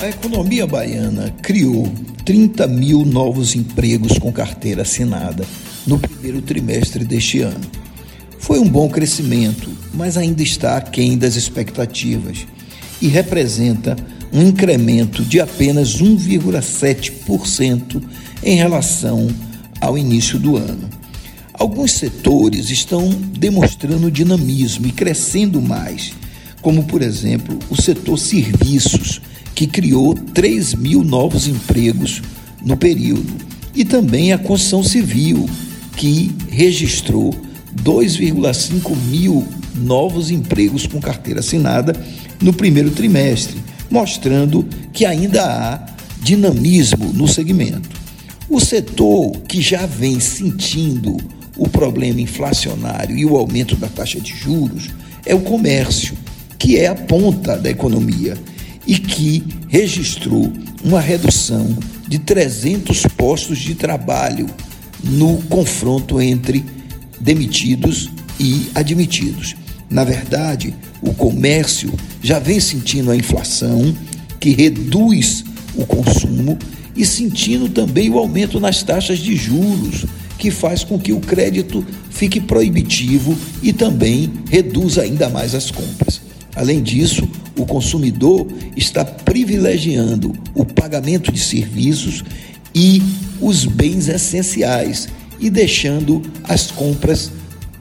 A economia baiana criou 30 mil novos empregos com carteira assinada no primeiro trimestre deste ano. Foi um bom crescimento, mas ainda está aquém das expectativas e representa um incremento de apenas 1,7% em relação ao início do ano. Alguns setores estão demonstrando dinamismo e crescendo mais, como, por exemplo, o setor serviços, que criou 3 mil novos empregos no período, e também a construção civil, que registrou 2,5 mil novos empregos com carteira assinada no primeiro trimestre, mostrando que ainda há dinamismo no segmento. O setor que já vem sentindo o problema inflacionário e o aumento da taxa de juros é o comércio, que é a ponta da economia e que registrou uma redução de 300 postos de trabalho no confronto entre demitidos e admitidos. Na verdade, o comércio já vem sentindo a inflação, que reduz o consumo, e sentindo também o aumento nas taxas de juros, que faz com que o crédito fique proibitivo e também reduza ainda mais as compras. Além disso, o consumidor está privilegiando o pagamento de serviços e os bens essenciais e deixando as compras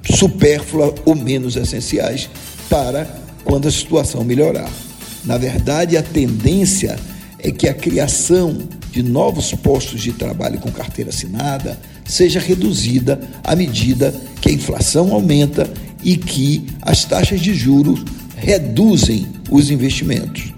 supérfluas ou menos essenciais para quando a situação melhorar. Na verdade, a tendência é que a criação de novos postos de trabalho com carteira assinada seja reduzida à medida que a inflação aumenta e que as taxas de juros reduzem os investimentos.